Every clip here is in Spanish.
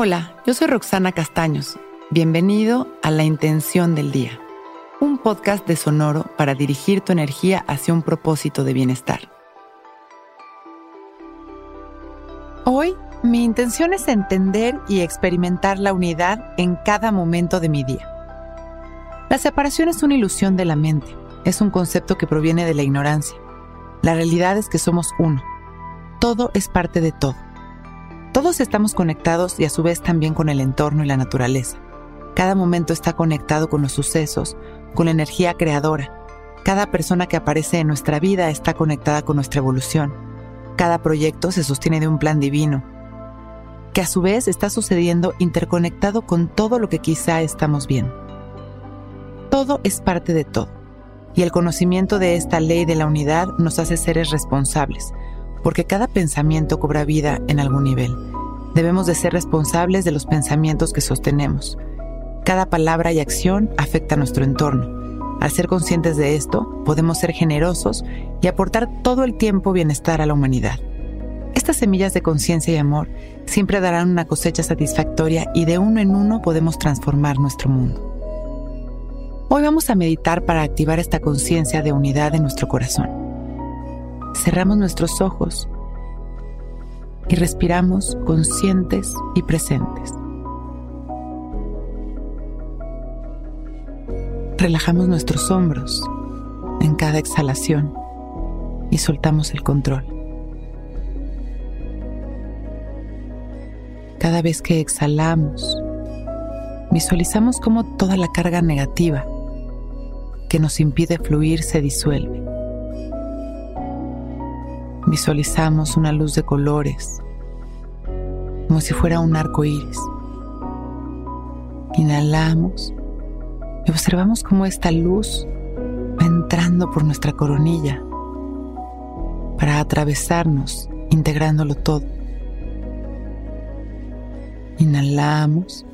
Hola, yo soy Roxana Castaños. Bienvenido a La Intención del Día, un podcast de Sonoro para dirigir tu energía hacia un propósito de bienestar. Hoy, mi intención es entender y experimentar la unidad en cada momento de mi día. La separación es una ilusión de la mente, es un concepto que proviene de la ignorancia. La realidad es que somos uno. Todo es parte de todo. Todos estamos conectados y a su vez también con el entorno y la naturaleza. Cada momento está conectado con los sucesos, con la energía creadora. Cada persona que aparece en nuestra vida está conectada con nuestra evolución. Cada proyecto se sostiene de un plan divino, que a su vez está sucediendo interconectado con todo lo que quizá estamos viendo. Todo es parte de todo, y el conocimiento de esta ley de la unidad nos hace seres responsables, porque cada pensamiento cobra vida en algún nivel. Debemos de ser responsables de los pensamientos que sostenemos. Cada palabra y acción afecta a nuestro entorno. Al ser conscientes de esto, podemos ser generosos y aportar todo el tiempo bienestar a la humanidad. Estas semillas de conciencia y amor siempre darán una cosecha satisfactoria y de uno en uno podemos transformar nuestro mundo. Hoy vamos a meditar para activar esta conciencia de unidad en nuestro corazón. Cerramos nuestros ojos y respiramos conscientes y presentes. Relajamos nuestros hombros en cada exhalación y soltamos el control. Cada vez que exhalamos, visualizamos cómo toda la carga negativa que nos impide fluir se disuelve. Visualizamos una luz de colores, como si fuera un arco iris. Inhalamos y observamos cómo esta luz va entrando por nuestra coronilla para atravesarnos, integrándolo todo. Inhalamos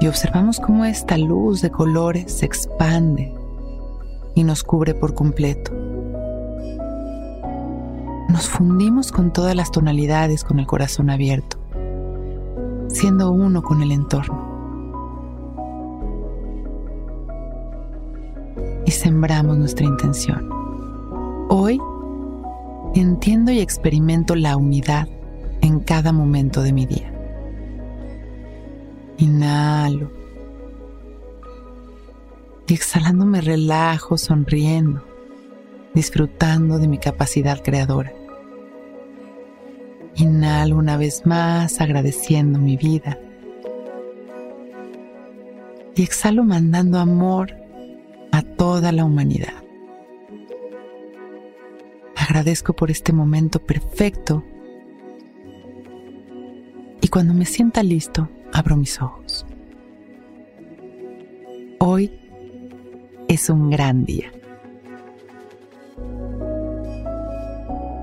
y observamos cómo esta luz de colores se expande y nos cubre por completo nos fundimos con todas las tonalidades con el corazón abierto, siendo uno con el entorno. Y sembramos nuestra intención. Hoy entiendo y experimento la unidad en cada momento de mi día. Inhalo. Y exhalando me relajo sonriendo, disfrutando de mi capacidad creadora. Inhalo una vez más agradeciendo mi vida. Y exhalo mandando amor a toda la humanidad. Agradezco por este momento perfecto. Y cuando me sienta listo, abro mis ojos. Hoy es un gran día.